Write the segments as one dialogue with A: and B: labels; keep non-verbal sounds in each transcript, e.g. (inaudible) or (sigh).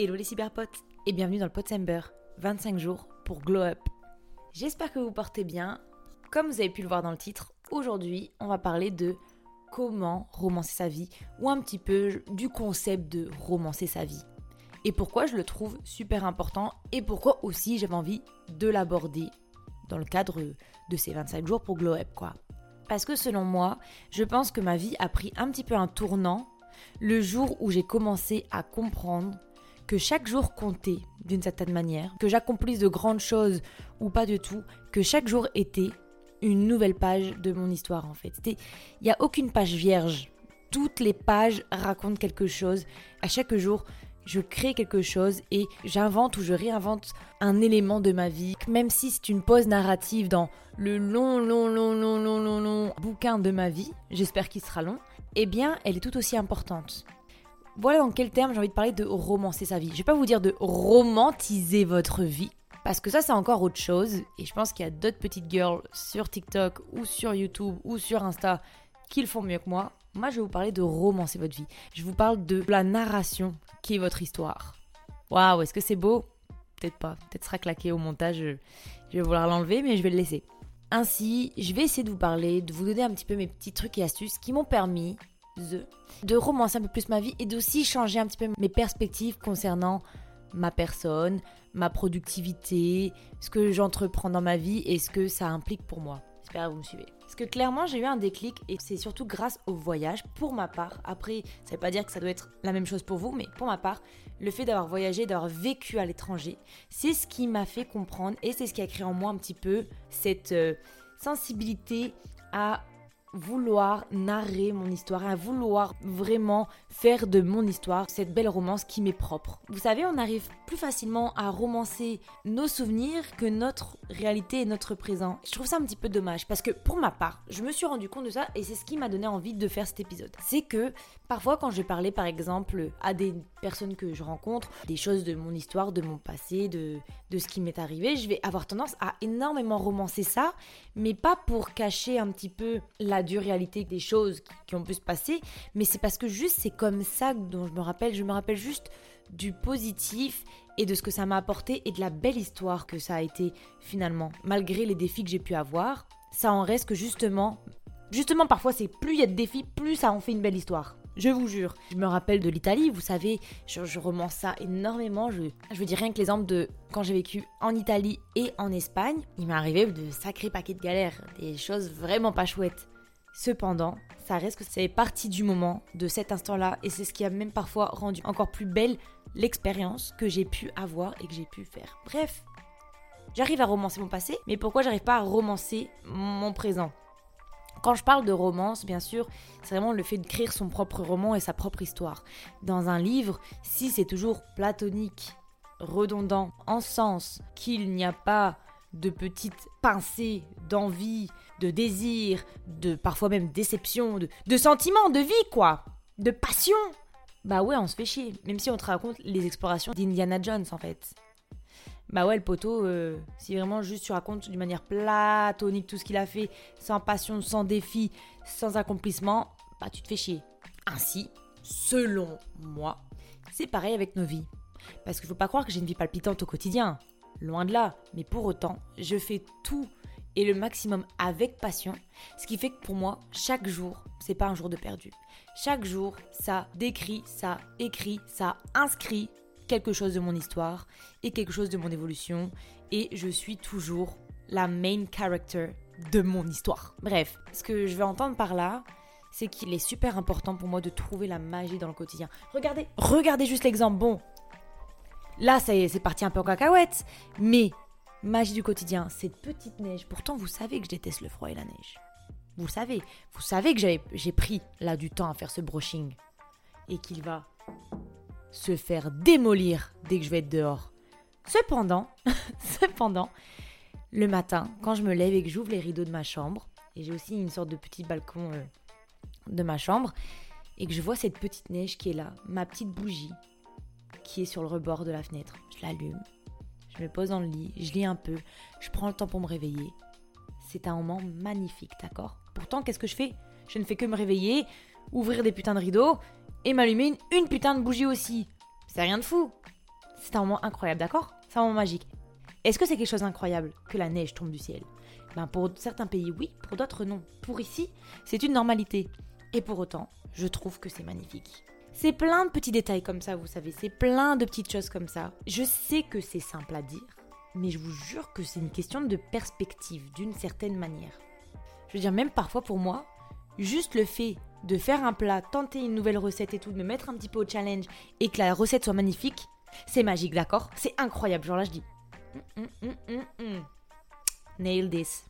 A: Hello les cyberpotes et bienvenue dans le Potsember, 25 jours pour Glow Up. J'espère que vous portez bien. Comme vous avez pu le voir dans le titre, aujourd'hui on va parler de comment romancer sa vie ou un petit peu du concept de romancer sa vie. Et pourquoi je le trouve super important et pourquoi aussi j'avais envie de l'aborder dans le cadre de ces 25 jours pour Glow Up quoi. Parce que selon moi, je pense que ma vie a pris un petit peu un tournant le jour où j'ai commencé à comprendre que chaque jour comptait d'une certaine manière, que j'accomplisse de grandes choses ou pas du tout, que chaque jour était une nouvelle page de mon histoire en fait. Il n'y a aucune page vierge. Toutes les pages racontent quelque chose. À chaque jour, je crée quelque chose et j'invente ou je réinvente un élément de ma vie, même si c'est une pause narrative dans le long, long, long, long, long, long, long bouquin de ma vie, j'espère qu'il sera long, eh bien, elle est tout aussi importante. Voilà dans quel terme j'ai envie de parler de romancer sa vie. Je vais pas vous dire de romantiser votre vie, parce que ça c'est encore autre chose, et je pense qu'il y a d'autres petites girls sur TikTok ou sur YouTube ou sur Insta qui le font mieux que moi. Moi, je vais vous parler de romancer votre vie. Je vous parle de la narration qui est votre histoire. Waouh, est-ce que c'est beau? Peut-être pas. Peut-être sera claqué au montage. Je vais vouloir l'enlever, mais je vais le laisser. Ainsi, je vais essayer de vous parler, de vous donner un petit peu mes petits trucs et astuces qui m'ont permis de, romancer un peu plus ma vie et d'aussi changer un petit peu mes perspectives concernant ma personne, ma productivité, ce que j'entreprends dans ma vie et ce que ça implique pour moi. J'espère que vous me suivez. Parce que clairement, j'ai eu un déclic et c'est surtout grâce au voyage, pour ma part. Après, ça ne veut pas dire que ça doit être la même chose pour vous, mais pour ma part, le fait d'avoir voyagé, d'avoir vécu à l'étranger, c'est ce qui m'a fait comprendre et c'est ce qui a créé en moi un petit peu cette euh, sensibilité à vouloir narrer mon histoire, à vouloir vraiment faire de mon histoire cette belle romance qui m'est propre. Vous savez, on arrive plus facilement à romancer nos souvenirs que notre réalité et notre présent. Je trouve ça un petit peu dommage parce que pour ma part, je me suis rendu compte de ça et c'est ce qui m'a donné envie de faire cet épisode. C'est que parfois quand je parlais par exemple à des personnes que je rencontre, des choses de mon histoire, de mon passé, de, de ce qui m'est arrivé, je vais avoir tendance à énormément romancer ça, mais pas pour cacher un petit peu la dure réalité des choses qui ont pu se passer, mais c'est parce que juste c'est comme ça dont je me rappelle. Je me rappelle juste du positif et de ce que ça m'a apporté et de la belle histoire que ça a été finalement. Malgré les défis que j'ai pu avoir, ça en reste que justement, justement parfois c'est plus il y a de défis, plus ça en fait une belle histoire. Je vous jure. Je me rappelle de l'Italie, vous savez, je, je romance ça énormément. Je, je veux dire rien que l'exemple de quand j'ai vécu en Italie et en Espagne, il m'est arrivé de sacrés paquets de galères, des choses vraiment pas chouettes. Cependant, ça reste que c'est partie du moment, de cet instant-là, et c'est ce qui a même parfois rendu encore plus belle l'expérience que j'ai pu avoir et que j'ai pu faire. Bref, j'arrive à romancer mon passé, mais pourquoi j'arrive pas à romancer mon présent? Quand je parle de romance, bien sûr, c'est vraiment le fait d'écrire son propre roman et sa propre histoire. Dans un livre, si c'est toujours platonique, redondant, en sens qu'il n'y a pas de petites pincées d'envie, de désir, de parfois même déception, de, de sentiments, de vie quoi, de passion. Bah ouais, on se fait chier, même si on te raconte les explorations d'Indiana Jones en fait. Bah ouais, le poteau, euh, si vraiment juste tu racontes d'une manière platonique tout ce qu'il a fait, sans passion, sans défi, sans accomplissement, bah tu te fais chier. Ainsi, selon moi, c'est pareil avec nos vies. Parce qu'il faut pas croire que j'ai une vie palpitante au quotidien. Loin de là. Mais pour autant, je fais tout et le maximum avec passion. Ce qui fait que pour moi, chaque jour, c'est pas un jour de perdu. Chaque jour, ça décrit, ça écrit, ça inscrit quelque chose de mon histoire et quelque chose de mon évolution. Et je suis toujours la main character de mon histoire. Bref, ce que je veux entendre par là, c'est qu'il est super important pour moi de trouver la magie dans le quotidien. Regardez, regardez juste l'exemple. Bon, Là, c'est parti un peu en cacahuète. Mais, magie du quotidien, cette petite neige. Pourtant, vous savez que je déteste le froid et la neige. Vous le savez. Vous savez que j'ai pris là du temps à faire ce brushing. Et qu'il va se faire démolir dès que je vais être dehors. Cependant, (laughs) cependant, le matin, quand je me lève et que j'ouvre les rideaux de ma chambre, et j'ai aussi une sorte de petit balcon euh, de ma chambre, et que je vois cette petite neige qui est là, ma petite bougie, qui est sur le rebord de la fenêtre. Je l'allume, je me pose dans le lit, je lis un peu, je prends le temps pour me réveiller. C'est un moment magnifique, d'accord? Pourtant, qu'est-ce que je fais? Je ne fais que me réveiller, ouvrir des putains de rideaux et m'allumer une, putain de bougie aussi. C'est rien de fou. c'est un moment incroyable, d'accord? C'est un moment magique. Est-ce que c'est quelque chose d'incroyable que la neige tombe du ciel? Ben Pour certains pays, oui, pour d'autres, non. Pour ici, c'est une normalité. Et pour autant, je trouve que c'est magnifique. C'est plein de petits détails comme ça, vous savez, c'est plein de petites choses comme ça. Je sais que c'est simple à dire, mais je vous jure que c'est une question de perspective, d'une certaine manière. Je veux dire, même parfois pour moi, juste le fait de faire un plat, tenter une nouvelle recette et tout, de me mettre un petit peu au challenge et que la recette soit magnifique, c'est magique, d'accord? C'est incroyable. Genre là, je dis. Mm, mm, mm, Nail this.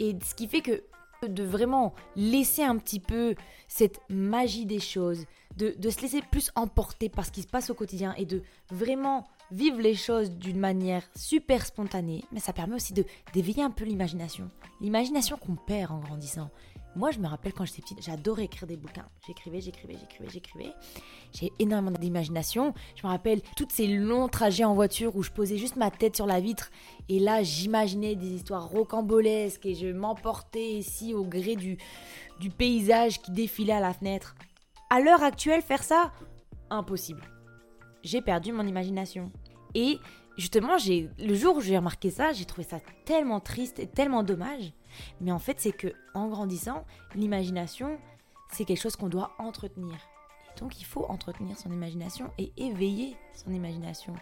A: Et ce qui fait que de vraiment laisser un petit peu cette magie des choses, de, de, se laisser plus emporter par ce qui se passe au quotidien et de vraiment vivre les choses d'une manière super spontanée, mais ça permet aussi de d'éveiller un peu l'imagination. L'imagination qu'on perd en grandissant. Moi, je me rappelle quand j'étais petite, j'adorais écrire des bouquins. J'écrivais, j'écrivais, j'écrivais, j'écrivais. J'ai énormément d'imagination. Je me rappelle tous ces longs trajets en voiture où je posais juste ma tête sur la vitre et là, j'imaginais des histoires rocambolesques et je m'emportais ici au gré du, du paysage qui défilait à la fenêtre. À l'heure actuelle, faire ça, impossible. J'ai perdu mon imagination. Et justement, j'ai le jour où j'ai remarqué ça, j'ai trouvé ça tellement triste et tellement dommage. Mais en fait, c'est que en grandissant, l'imagination, c'est quelque chose qu'on doit entretenir. Et donc, il faut entretenir son imagination et éveiller son imagination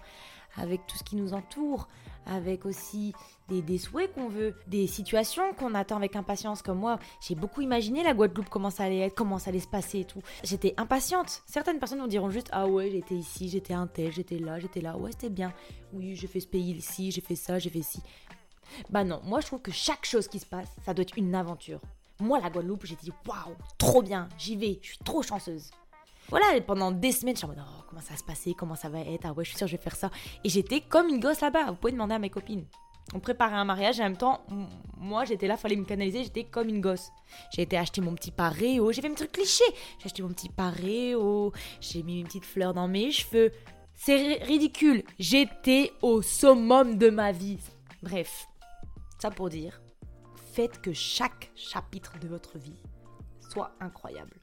A: avec tout ce qui nous entoure, avec aussi des, souhaits qu'on veut, des situations qu'on attend avec impatience. Comme moi, j'ai beaucoup imaginé la Guadeloupe, comment ça allait être, comment ça allait se passer et tout. J'étais impatiente. Certaines personnes vont diront juste Ah ouais, j'étais ici, j'étais un tel, j'étais là, j'étais là, ouais, c'était bien. Oui, j'ai fait ce pays ici, j'ai fait ça, j'ai fait ci. Bah non, moi je trouve que chaque chose qui se passe, ça doit être une aventure. Moi, la Guadeloupe, j'ai dit Waouh, trop bien, j'y vais, je suis trop chanceuse. Voilà, pendant des semaines, je suis en mode oh, comment ça va se passer, comment ça va être, ah ouais, je suis sûre, je vais faire ça. Et j'étais comme une gosse là-bas. Vous pouvez demander à mes copines. On préparait un mariage et en même temps, moi j'étais là, fallait me canaliser, j'étais comme une gosse. J'ai été acheter mon petit paréo, j'ai fait mes trucs clichés. J'ai acheté mon petit paréo, j'ai mis une petite fleur dans mes cheveux. C'est ridicule, j'étais au summum de ma vie. Bref, ça pour dire, faites que chaque chapitre de votre vie soit incroyable.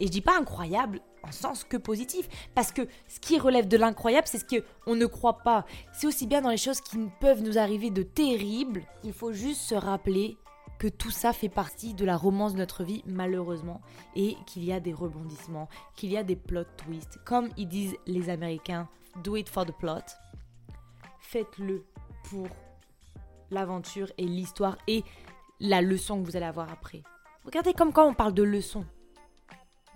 A: Et je dis pas incroyable en sens que positif, parce que ce qui relève de l'incroyable, c'est ce qu'on ne croit pas. C'est aussi bien dans les choses qui peuvent nous arriver de terribles. Il faut juste se rappeler que tout ça fait partie de la romance de notre vie, malheureusement, et qu'il y a des rebondissements, qu'il y a des plot twists. Comme ils disent les Américains, do it for the plot. Faites-le pour l'aventure et l'histoire et la leçon que vous allez avoir après. Regardez comme quand on parle de leçon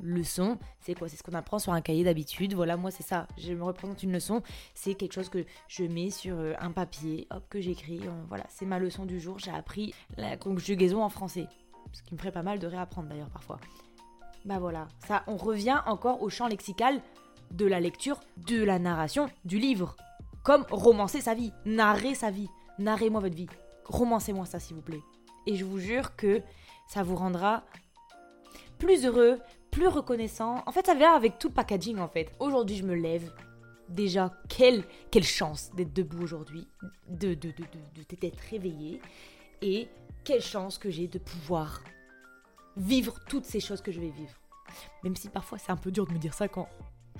A: leçon, c'est quoi? C'est ce qu'on apprend sur un cahier d'habitude. Voilà, moi c'est ça. Je me représente une leçon. C'est quelque chose que je mets sur euh, un papier, que j'écris. Euh, voilà, c'est ma leçon du jour. J'ai appris la conjugaison en français. Ce qui me ferait pas mal de réapprendre d'ailleurs parfois. Bah voilà, ça, on revient encore au champ lexical de la lecture, de la narration, du livre. Comme romancer sa vie, narrer sa vie. Narrez-moi votre vie. Romancez-moi ça, s'il vous plaît. Et je vous jure que ça vous rendra plus heureux, plus reconnaissant. En fait, ça vient avec tout le packaging en fait. Aujourd'hui, je me lève. Déjà, quelle, quelle chance d'être debout aujourd'hui, de, de, de, de, d'être réveillé. Et quelle chance que j'ai de pouvoir vivre toutes ces choses que je vais vivre. Même si parfois c'est un peu dur de me dire ça quand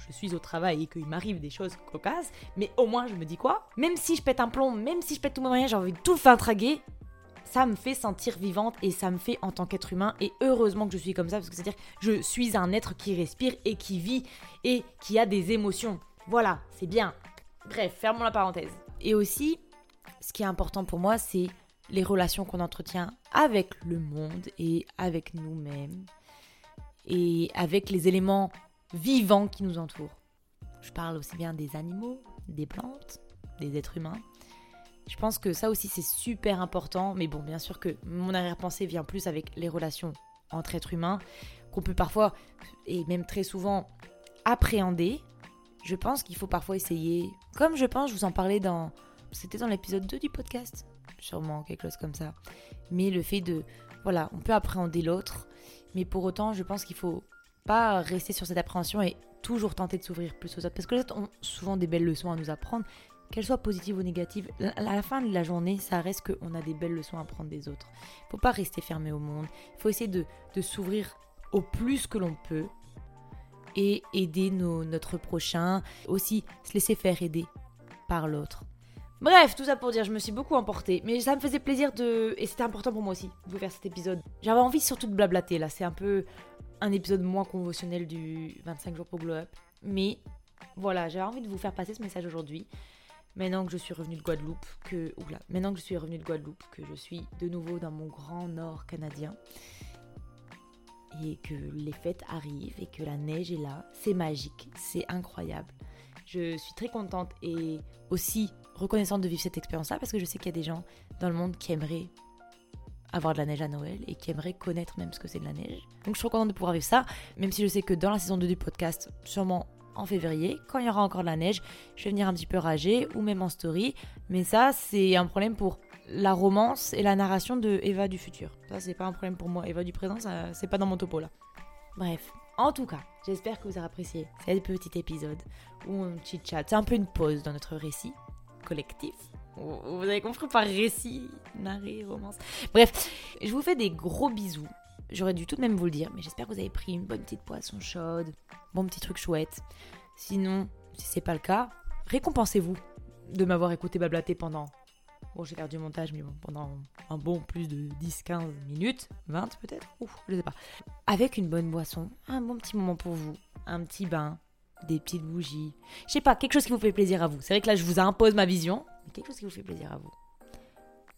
A: je suis au travail et qu'il m'arrive des choses cocasses, mais au moins je me dis quoi? Même si je pète un plomb, même si je pète tout mon moyen, j'ai envie de tout faire traguer, ça me fait sentir vivante et ça me fait en tant qu'être humain. Et heureusement que je suis comme ça, parce que c'est-à-dire je suis un être qui respire et qui vit et qui a des émotions. Voilà, c'est bien. Bref, fermons la parenthèse. Et aussi, ce qui est important pour moi, c'est les relations qu'on entretient avec le monde et avec nous-mêmes et avec les éléments vivants qui nous entourent. Je parle aussi bien des animaux, des plantes, des êtres humains, je pense que ça aussi c'est super important, mais bon, bien sûr que mon arrière-pensée vient plus avec les relations entre êtres humains, qu'on peut parfois, et même très souvent, appréhender. Je pense qu'il faut parfois essayer, comme je pense, je vous en parlais dans... C'était dans l'épisode 2 du podcast, sûrement quelque chose comme ça. Mais le fait de... Voilà, on peut appréhender l'autre, mais pour autant, je pense qu'il faut pas rester sur cette appréhension et toujours tenter de s'ouvrir plus aux autres. Parce que les autres ont souvent des belles leçons à nous apprendre, qu'elles soient positives ou négatives, à la fin de la journée, ça reste qu'on a des belles leçons à prendre des autres. Il faut pas rester fermé au monde. Il faut essayer de, s'ouvrir au plus que l'on peut et aider nos, notre prochain. Aussi, se laisser faire aider. par l'autre. Bref, tout ça pour dire, je me suis beaucoup emportée, mais ça me faisait plaisir de... Et c'était important pour moi aussi de vous faire cet épisode. J'avais envie surtout de blablater, là, c'est un peu un épisode moins conventionnel du 25 jours pour Glow Up. Mais voilà, j'avais envie de vous faire passer ce message aujourd'hui. Maintenant que je suis revenue de Guadeloupe, que... Maintenant que je suis revenue de Guadeloupe, que je suis de nouveau dans mon grand nord canadien, et que les fêtes arrivent et que la neige est là, c'est magique, c'est incroyable. Je suis très contente et aussi reconnaissante de vivre cette expérience-là parce que je sais qu'il y a des gens dans le monde qui aimeraient avoir de la neige à Noël et qui aimeraient connaître même ce que c'est de la neige. Donc je suis trop contente de pouvoir vivre ça, même si je sais que dans la saison 2 du podcast, sûrement en février, quand il y aura encore de la neige, je vais venir un petit peu rager ou même en story. Mais ça, c'est un problème pour la romance et la narration de Eva du futur. Ça, c'est pas un problème pour moi. Eva du présent, c'est pas dans mon topo là. Bref, en tout cas, j'espère que vous avez apprécié ce petit épisode où on chit-chat. C'est un peu une pause dans notre récit collectif. Vous avez compris par récit, narré, romance. Bref, je vous fais des gros bisous. J'aurais dû tout de même vous le dire, mais j'espère que vous avez pris une bonne petite poisson chaude, bon petit truc chouette. Sinon, si c'est pas le cas, récompensez-vous de m'avoir écouté bablater pendant Bon, j'ai perdu du montage, mais bon, pendant un bon plus de 10-15 minutes, 20 peut-être, ouf, je sais pas. Avec une bonne boisson, un bon petit moment pour vous, un petit bain, des petites bougies. Je sais pas, quelque chose qui vous fait plaisir à vous. C'est vrai que là, je vous impose ma vision, mais quelque chose qui vous fait plaisir à vous.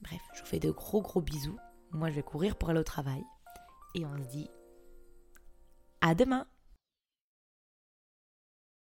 A: Bref, je vous fais de gros gros bisous. Moi, je vais courir pour aller au travail. Et on se dit à demain